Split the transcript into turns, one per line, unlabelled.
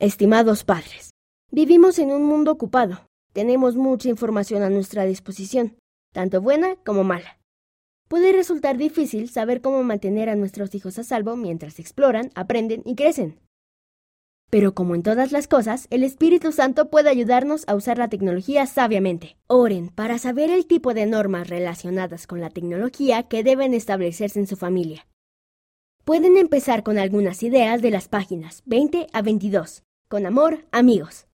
Estimados padres, vivimos en un mundo ocupado. Tenemos mucha información a nuestra disposición, tanto buena como mala. Puede resultar difícil saber cómo mantener a nuestros hijos a salvo mientras exploran, aprenden y crecen. Pero como en todas las cosas, el Espíritu Santo puede ayudarnos a usar la tecnología sabiamente. Oren para saber el tipo de normas relacionadas con la tecnología que deben establecerse en su familia. Pueden empezar con algunas ideas de las páginas 20 a 22. Con amor, amigos.